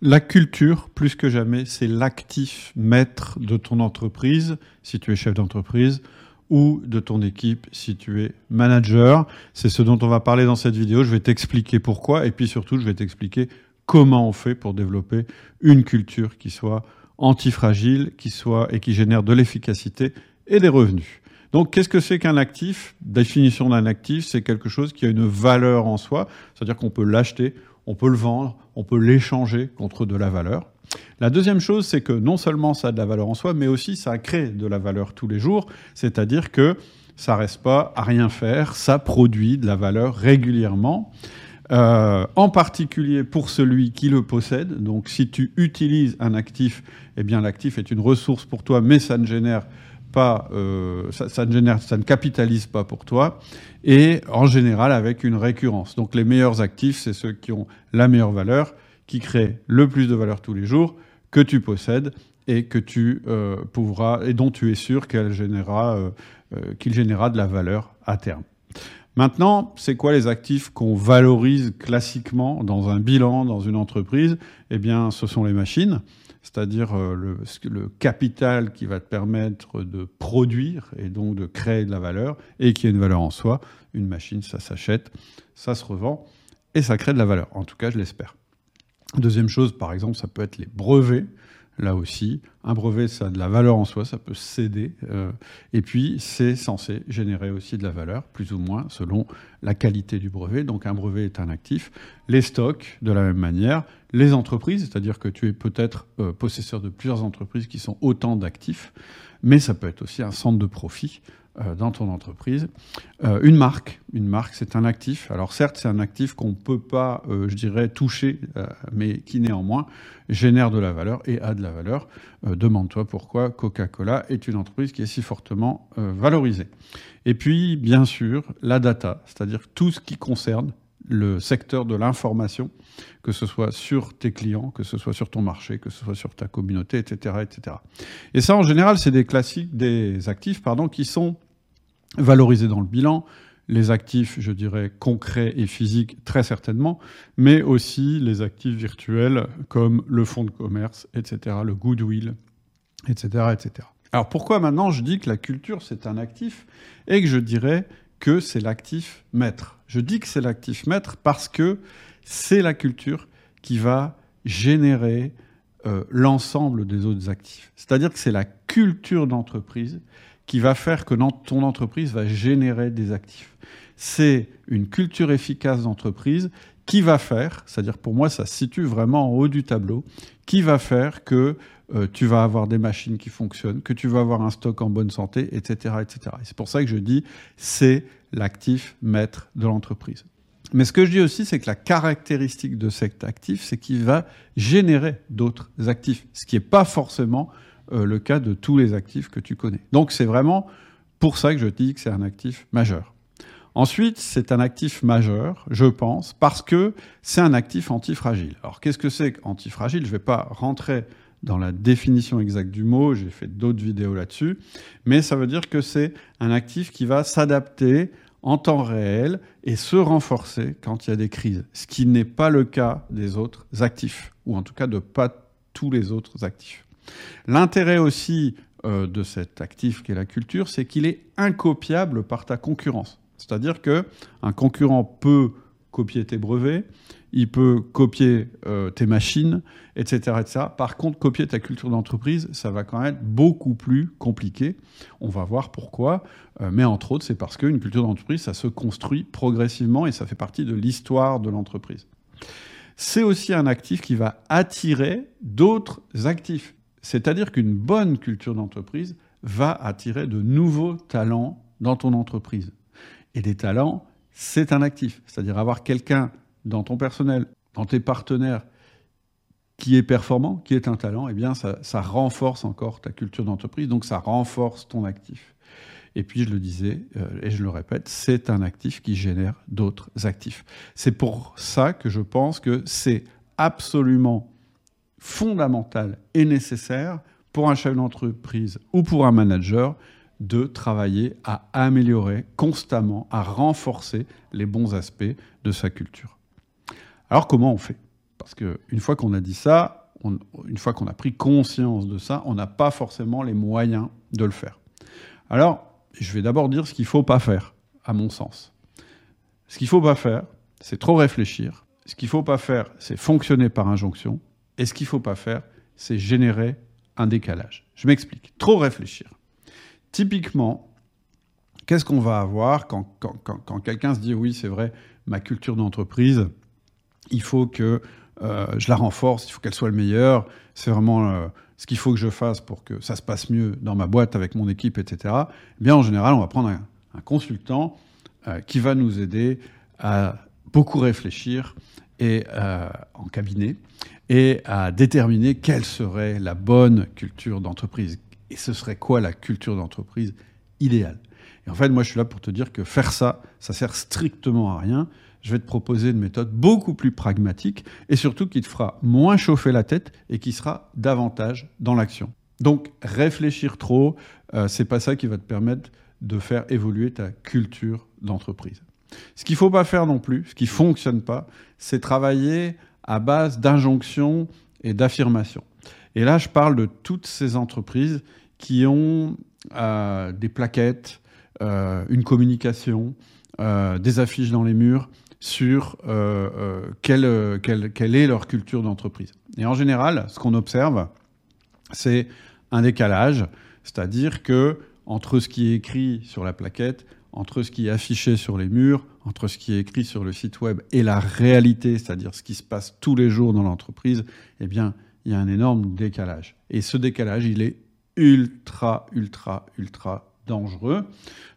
La culture, plus que jamais, c'est l'actif maître de ton entreprise, si tu es chef d'entreprise, ou de ton équipe si tu es manager. C'est ce dont on va parler dans cette vidéo. Je vais t'expliquer pourquoi et puis surtout, je vais t'expliquer comment on fait pour développer une culture qui soit antifragile, qui soit et qui génère de l'efficacité et des revenus. Donc, qu'est-ce que c'est qu'un actif? Définition d'un actif, c'est quelque chose qui a une valeur en soi, c'est-à-dire qu'on peut l'acheter, on peut le vendre, on peut l'échanger contre de la valeur. La deuxième chose, c'est que non seulement ça a de la valeur en soi, mais aussi ça crée de la valeur tous les jours, c'est-à-dire que ça reste pas à rien faire, ça produit de la valeur régulièrement. Euh, en particulier pour celui qui le possède. Donc, si tu utilises un actif, eh bien, l'actif est une ressource pour toi, mais ça ne génère euh, ça, ne génère, ça ne capitalise pas pour toi, et en général avec une récurrence. Donc les meilleurs actifs, c'est ceux qui ont la meilleure valeur, qui créent le plus de valeur tous les jours, que tu possèdes et que tu euh, pourras, et dont tu es sûr qu'elle générera, euh, qu'il générera de la valeur à terme. Maintenant, c'est quoi les actifs qu'on valorise classiquement dans un bilan, dans une entreprise? Eh bien, ce sont les machines c'est-à-dire euh, le, capital qui va te permettre de produire et donc de créer de la valeur et qui a une valeur en soi. Une machine, ça s'achète, ça se revend et ça crée de la valeur. En tout cas, je l'espère. Deuxième chose, par exemple, ça peut être les brevets là aussi. Un brevet, ça a de la valeur en soi, ça peut céder. Euh, et puis, c'est censé générer aussi de la valeur, plus ou moins, selon la qualité du brevet. Donc, un brevet est un actif. Les stocks, de la même manière. Les entreprises, c'est-à-dire que tu es peut-être euh, possesseur de plusieurs entreprises qui sont autant d'actifs, mais ça peut être aussi un centre de profit dans ton entreprise. Euh, une marque, une marque, c'est un actif. Alors certes, c'est un actif qu'on ne peut pas, euh, je dirais, toucher, mais qui néanmoins génère de la valeur et a de la valeur. Demande-toi pourquoi Coca-Cola est une entreprise qui est si fortement valorisée. Et puis, bien sûr, la data, c'est-à-dire tout ce qui concerne le secteur de l'information, que ce soit sur tes clients, que ce soit sur ton marché, que ce soit sur ta communauté, etc., etc. Et ça, en général, c'est des classiques, des actifs, pardon, qui sont valoriser dans le bilan les actifs, je dirais, concrets et physiques, très certainement, mais aussi les actifs virtuels comme le fonds de commerce, etc., le goodwill, etc., etc. Alors pourquoi maintenant je dis que la culture, c'est un actif et que je dirais que c'est l'actif maître? Je dis que c'est l'actif maître parce que c'est la culture qui va générer euh, l'ensemble des autres actifs. C'est-à-dire que c'est la culture d'entreprise qui va faire que ton entreprise va générer des actifs. C'est une culture efficace d'entreprise qui va faire, c'est-à-dire pour moi ça se situe vraiment en haut du tableau, qui va faire que euh, tu vas avoir des machines qui fonctionnent, que tu vas avoir un stock en bonne santé, etc. etc. c'est pour ça que je dis c'est l'actif maître de l'entreprise. Mais ce que je dis aussi, c'est que la caractéristique de cet actif, c'est qu'il va générer d'autres actifs, ce qui n'est pas forcément euh, le cas de tous les actifs que tu connais. Donc c'est vraiment pour ça que je dis que c'est un actif majeur. Ensuite, c'est un actif majeur, je pense, parce que c'est un actif antifragile. Alors qu'est-ce que c'est antifragile? Je ne vais pas rentrer dans la définition exacte du mot, j'ai fait d'autres vidéos là-dessus, mais ça veut dire que c'est un actif qui va s'adapter en temps réel et se renforcer quand il y a des crises, ce qui n'est pas le cas des autres actifs, ou en tout cas de pas tous les autres actifs. L'intérêt aussi euh, de cet actif qui est la culture, c'est qu'il est incopiable par ta concurrence. C'est-à-dire que un concurrent peut copier tes brevets, il peut copier euh, tes machines, etc.. Par contre, copier ta culture d'entreprise, ça va quand même être beaucoup plus compliqué. On va voir pourquoi. Euh, mais entre autres, c'est parce qu'une culture d'entreprise, ça se construit progressivement et ça fait partie de l'histoire de l'entreprise. C'est aussi un actif qui va attirer d'autres actifs. C'est-à-dire qu'une bonne culture d'entreprise va attirer de nouveaux talents dans ton entreprise. Et des talents, c'est un actif. C'est-à-dire avoir quelqu'un dans ton personnel, dans tes partenaires, qui est performant, qui est un talent, eh bien, ça, renforce encore ta culture d'entreprise, donc ça renforce ton actif. Et puis, je le disais, euh, et je le répète, c'est un actif qui génère d'autres actifs. C'est pour ça que je pense que c'est absolument fondamental et nécessaire pour un chef d'entreprise ou pour un manager de travailler à améliorer constamment, à renforcer les bons aspects de sa culture. Alors comment on fait? Parce qu'une fois qu'on a dit ça, une fois qu'on a pris conscience de ça, on n'a pas forcément les moyens de le faire. Alors, je vais d'abord dire ce qu'il ne faut pas faire, à mon sens. Ce qu'il ne faut pas faire, c'est trop réfléchir. Ce qu'il ne faut pas faire, c'est fonctionner par injonction. Et ce qu'il ne faut pas faire, c'est générer un décalage. Je m'explique. Trop réfléchir. Typiquement, qu'est-ce qu'on va avoir quand, quand, quelqu'un se dit oui, c'est vrai, ma culture d'entreprise, il faut que euh, je la renforce, il faut qu'elle soit le meilleur, c'est vraiment euh, ce qu'il faut que je fasse pour que ça se passe mieux dans ma boîte avec mon équipe, etc. Eh bien, en général, on va prendre un, consultant euh, qui va nous aider à beaucoup réfléchir et en cabinet et à déterminer quelle serait la bonne culture d'entreprise. Et ce serait quoi la culture d'entreprise idéale? Et en fait, moi, je suis là pour te dire que faire ça, ça sert strictement à rien. Je vais te proposer une méthode beaucoup plus pragmatique et surtout qui te fera moins chauffer la tête et qui sera davantage dans l'action. Donc, réfléchir trop, euh, c'est pas ça qui va te permettre de faire évoluer ta culture d'entreprise. Ce qu'il faut pas faire non plus, ce qui fonctionne pas, c'est travailler à base d'injonctions et d'affirmations. Et là, je parle de toutes ces entreprises qui ont euh, des plaquettes, euh, une communication, euh, des affiches dans les murs sur quelle, quelle, quelle, est leur culture d'entreprise. Et en général, ce qu'on observe, c'est un décalage, c'est-à-dire que entre ce qui est écrit sur la plaquette, entre ce qui est affiché sur les murs, entre ce qui est écrit sur le site web et la réalité, c'est-à-dire ce qui se passe tous les jours dans l'entreprise, eh bien, il y a un énorme décalage. Et ce décalage, il est ultra, ultra, ultra dangereux.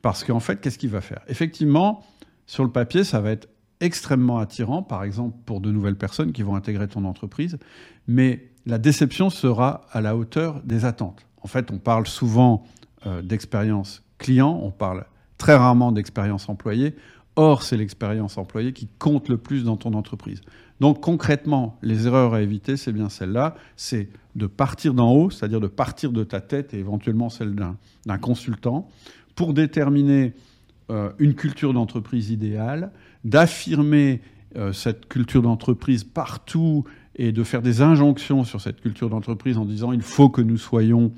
Parce qu'en fait, qu'est-ce qu'il va faire? Effectivement, sur le papier, ça va être extrêmement attirant, par exemple pour de nouvelles personnes qui vont intégrer ton entreprise, mais la déception sera à la hauteur des attentes. En fait, on parle souvent euh, d'expérience client, on parle très rarement d'expérience employée. Or, c'est l'expérience employée qui compte le plus dans ton entreprise. Donc concrètement, les erreurs à éviter, c'est bien celle-là, c'est de partir d'en haut, c'est-à-dire de partir de ta tête et éventuellement celle d'un consultant, pour déterminer euh, une culture d'entreprise idéale, d'affirmer euh, cette culture d'entreprise partout et de faire des injonctions sur cette culture d'entreprise en disant il faut que nous soyons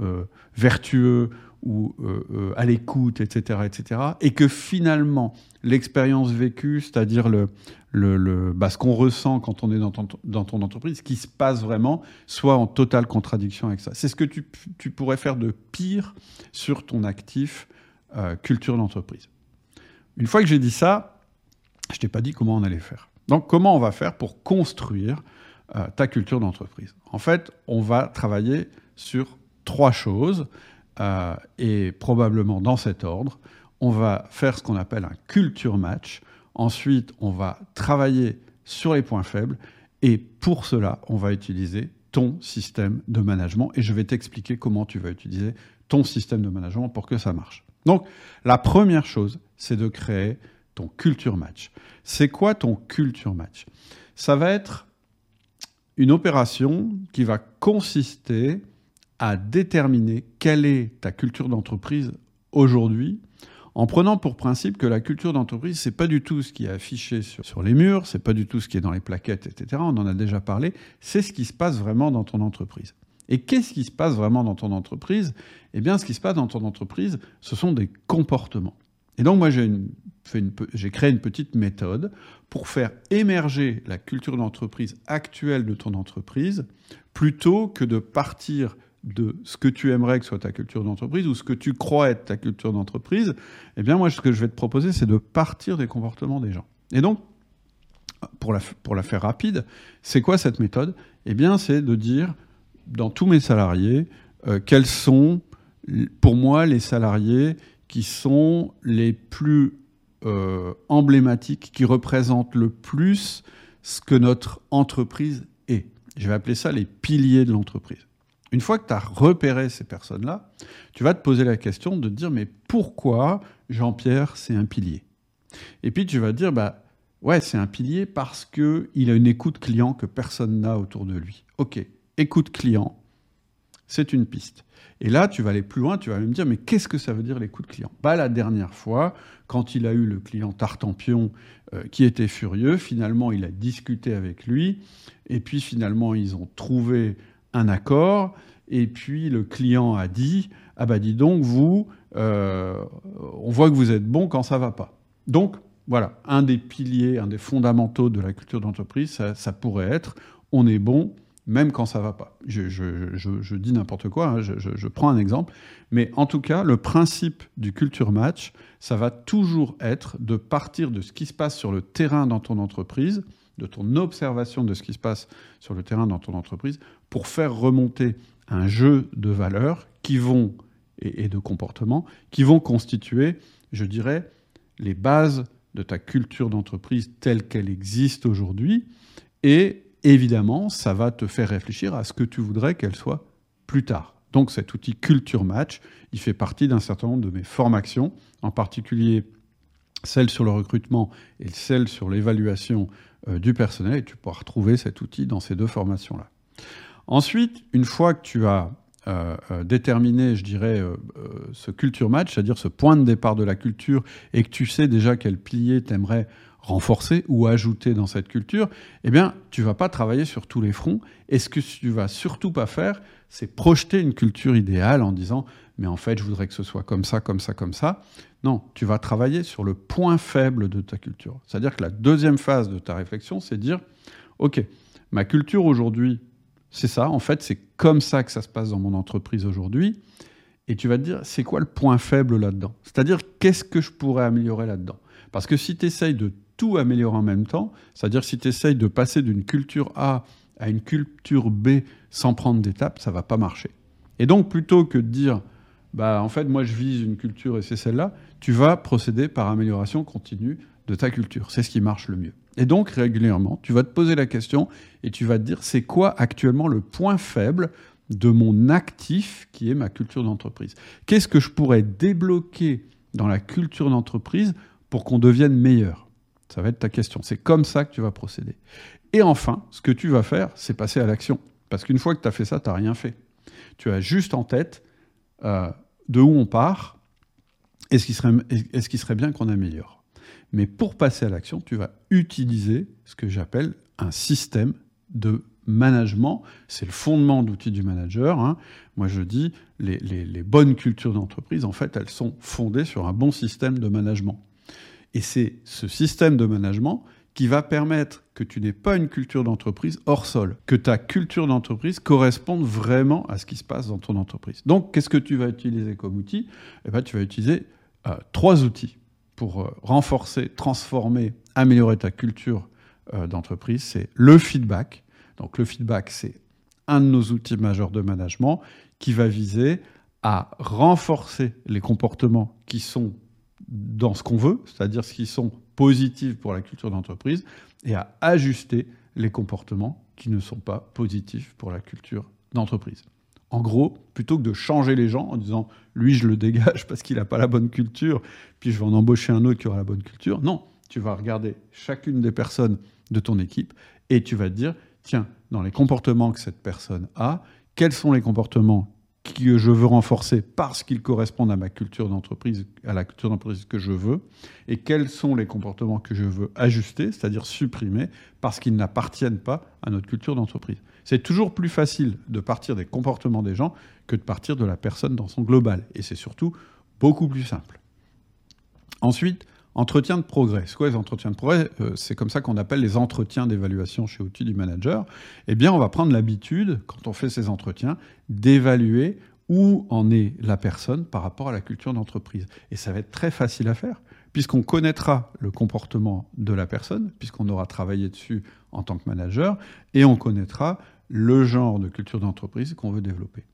euh, vertueux ou euh, euh, à l'écoute, etc., etc., et que finalement l'expérience vécue, c'est-à-dire le, le, bah, ce qu'on ressent quand on est dans ton, entreprise, ce qui se passe vraiment, soit en totale contradiction avec ça. C'est ce que tu, tu, pourrais faire de pire sur ton actif euh, culture d'entreprise. Une fois que j'ai dit ça, je t'ai pas dit comment on allait faire. Donc comment on va faire pour construire ta culture d'entreprise? En fait, on va travailler sur trois choses. Euh, et probablement dans cet ordre. On va faire ce qu'on appelle un culture match. Ensuite, on va travailler sur les points faibles. Et pour cela, on va utiliser ton système de management. Et je vais t'expliquer comment tu vas utiliser ton système de management pour que ça marche. Donc, la première chose, c'est de créer ton culture match. C'est quoi ton culture match? Ça va être une opération qui va consister à déterminer quelle est ta culture d'entreprise aujourd'hui, en prenant pour principe que la culture d'entreprise, c'est pas du tout ce qui est affiché sur, les murs, c'est pas du tout ce qui est dans les plaquettes, etc. On en a déjà parlé. C'est ce qui se passe vraiment dans ton entreprise. Et qu'est-ce qui se passe vraiment dans ton entreprise? Eh bien, ce qui se passe dans ton entreprise, ce sont des comportements. Et donc, moi, j'ai créé une petite méthode pour faire émerger la culture d'entreprise actuelle de ton entreprise, plutôt que de partir de ce que tu aimerais que soit ta culture d'entreprise ou ce que tu crois être ta culture d'entreprise, eh bien moi ce que je vais te proposer c'est de partir des comportements des gens. Et donc pour la, faire rapide, c'est quoi cette méthode? Eh bien c'est de dire dans tous mes salariés euh, quels sont pour moi les salariés qui sont les plus euh, emblématiques, qui représentent le plus ce que notre entreprise est. Je vais appeler ça les piliers de l'entreprise. Une fois que tu as repéré ces personnes-là, tu vas te poser la question de te dire mais pourquoi Jean-Pierre c'est un pilier? Et puis tu vas te dire bah ouais c'est un pilier parce que il a une écoute client que personne n'a autour de lui. Ok, écoute client, C'est une piste. Et là, tu vas aller plus loin, tu vas me dire, mais qu'est-ce que ça veut dire l'écoute client? Bah, La dernière fois, quand il a eu le client Tartampion euh, qui était furieux, finalement, il a discuté avec lui, et puis finalement, ils ont trouvé un accord, et puis le client a dit, ah bah dis donc, vous, euh, on voit que vous êtes bon quand ça va pas. Donc, voilà, un des piliers, un des fondamentaux de la culture d'entreprise, ça, ça pourrait être, on est bon même quand ça va pas. Je, dis n'importe quoi, hein, je, prends un exemple, mais en tout cas, le principe du culture match, ça va toujours être de partir de ce qui se passe sur le terrain dans ton entreprise, de ton observation de ce qui se passe sur le terrain dans ton entreprise, pour faire remonter un jeu de valeurs qui vont et, de comportements qui vont constituer, je dirais, les bases de ta culture d'entreprise telle qu'elle existe aujourd'hui et évidemment, ça va te faire réfléchir à ce que tu voudrais qu'elle soit plus tard. Donc cet outil Culture Match, il fait partie d'un certain nombre de mes formations, en particulier celle sur le recrutement et celle sur l'évaluation du personnel, et tu pourras retrouver cet outil dans ces deux formations-là. Ensuite, une fois que tu as euh, euh, déterminé, je dirais, ce culture match, c'est-à-dire ce point de départ de la culture, et que tu sais déjà quel pilier t'aimerais renforcer ou ajouter dans cette culture, eh bien, tu vas pas travailler sur tous les fronts. Et ce que tu vas surtout pas faire, c'est projeter une culture idéale en disant, mais en fait, je voudrais que ce soit comme ça, comme ça, comme ça. Non, tu vas travailler sur le point faible de ta culture. C'est-à-dire que la deuxième phase de ta réflexion, c'est dire, OK, ma culture aujourd'hui, c'est ça, en fait, c'est comme ça que ça se passe dans mon entreprise aujourd'hui. Et tu vas te dire, c'est quoi le point faible là-dedans? C'est-à-dire, qu'est-ce que je pourrais améliorer là-dedans? Parce que si tu essayes de tout améliorer en même temps. C'est-à-dire si tu essayes de passer d'une culture A à une culture B sans prendre d'étapes, ça va pas marcher. Et donc plutôt que de dire bah en fait moi je vise une culture et c'est celle-là, tu vas procéder par amélioration continue de ta culture. C'est ce qui marche le mieux. Et donc régulièrement, tu vas te poser la question et tu vas te dire c'est quoi actuellement le point faible de mon actif qui est ma culture d'entreprise? Qu'est-ce que je pourrais débloquer dans la culture d'entreprise pour qu'on devienne meilleur? Ça va être ta question. C'est comme ça que tu vas procéder. Et enfin, ce que tu vas faire, c'est passer à l'action. Parce qu'une fois que tu as fait ça, tu n'as rien fait. Tu as juste en tête euh, de où on part et ce qui serait, est ce qui serait bien qu'on améliore. Mais pour passer à l'action, tu vas utiliser ce que j'appelle un système de management. C'est le fondement d'outils du manager. Hein. Moi, je dis, les, les bonnes cultures d'entreprise, en fait, elles sont fondées sur un bon système de management. Et c'est ce système de management qui va permettre que tu n'aies pas une culture d'entreprise hors sol, que ta culture d'entreprise corresponde vraiment à ce qui se passe dans ton entreprise. Donc, qu'est-ce que tu vas utiliser comme outil? Eh bien, Tu vas utiliser euh, trois outils pour euh, renforcer, transformer, améliorer ta culture euh, d'entreprise. C'est le feedback. Donc, le feedback, c'est un de nos outils majeurs de management qui va viser à renforcer les comportements qui sont dans ce qu'on veut, c'est-à-dire ce qui sont positifs pour la culture d'entreprise, et à ajuster les comportements qui ne sont pas positifs pour la culture d'entreprise. En gros, plutôt que de changer les gens en disant lui je le dégage parce qu'il n'a pas la bonne culture, puis je vais en embaucher un autre qui aura la bonne culture, non, tu vas regarder chacune des personnes de ton équipe et tu vas te dire tiens, dans les comportements que cette personne a, quels sont les comportements que je veux renforcer parce qu'ils correspondent à ma culture d'entreprise, à la culture d'entreprise que je veux, et quels sont les comportements que je veux ajuster, c'est-à-dire supprimer, parce qu'ils n'appartiennent pas à notre culture d'entreprise. C'est toujours plus facile de partir des comportements des gens que de partir de la personne dans son global, et c'est surtout beaucoup plus simple. Ensuite, Entretien de progrès. C'est les entretiens de progrès? Euh, C'est comme ça qu'on appelle les entretiens d'évaluation chez Outils du Manager. Eh bien, on va prendre l'habitude, quand on fait ces entretiens, d'évaluer où en est la personne par rapport à la culture d'entreprise. Et ça va être très facile à faire, puisqu'on connaîtra le comportement de la personne, puisqu'on aura travaillé dessus en tant que manager, et on connaîtra le genre de culture d'entreprise qu'on veut développer.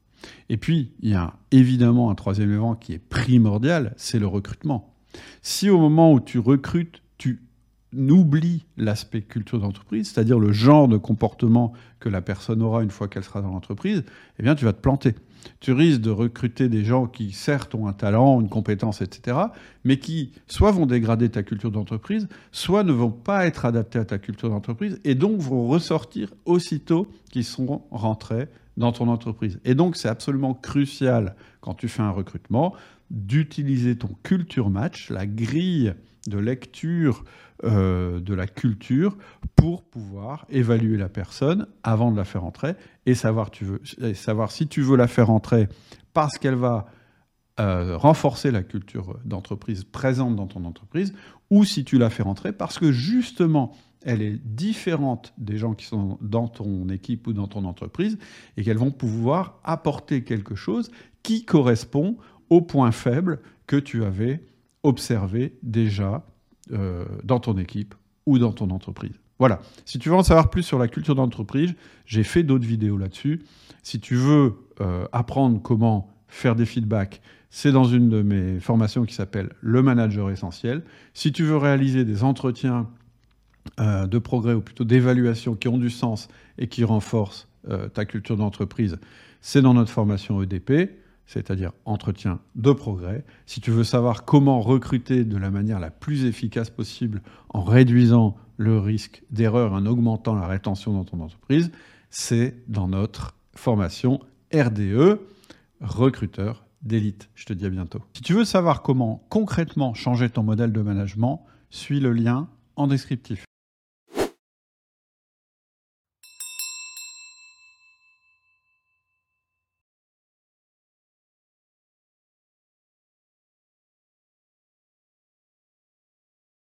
Et puis, il y a évidemment un troisième élément qui est primordial, c'est le recrutement. Si au moment où tu recrutes, tu oublie l'aspect culture d'entreprise, c'est-à-dire le genre de comportement que la personne aura une fois qu'elle sera dans l'entreprise, eh bien, tu vas te planter. Tu risques de recruter des gens qui, certes, ont un talent, une compétence, etc., mais qui soit vont dégrader ta culture d'entreprise, soit ne vont pas être adaptés à ta culture d'entreprise, et donc vont ressortir aussitôt qu'ils seront rentrés dans ton entreprise. Et donc, c'est absolument crucial, quand tu fais un recrutement, d'utiliser ton culture match, la grille de lecture euh, de la culture pour pouvoir évaluer la personne avant de la faire entrer et savoir, tu veux, savoir si tu veux la faire entrer parce qu'elle va euh, renforcer la culture d'entreprise présente dans ton entreprise ou si tu la fais rentrer parce que justement elle est différente des gens qui sont dans ton équipe ou dans ton entreprise et qu'elles vont pouvoir apporter quelque chose qui correspond au point faible que tu avais observé déjà euh, dans ton équipe ou dans ton entreprise. Voilà. Si tu veux en savoir plus sur la culture d'entreprise, j'ai fait d'autres vidéos là-dessus. Si tu veux euh, apprendre comment faire des feedbacks, c'est dans une de mes formations qui s'appelle Le Manager Essentiel. Si tu veux réaliser des entretiens euh, de progrès ou plutôt d'évaluation qui ont du sens et qui renforcent ta culture d'entreprise, c'est dans notre formation EDP c'est-à-dire entretien de progrès. Si tu veux savoir comment recruter de la manière la plus efficace possible en réduisant le risque d'erreur, en augmentant la rétention dans ton entreprise, c'est dans notre formation RDE, recruteur d'élite. Je te dis à bientôt. Si tu veux savoir comment concrètement changer ton modèle de management, suis le lien en descriptif.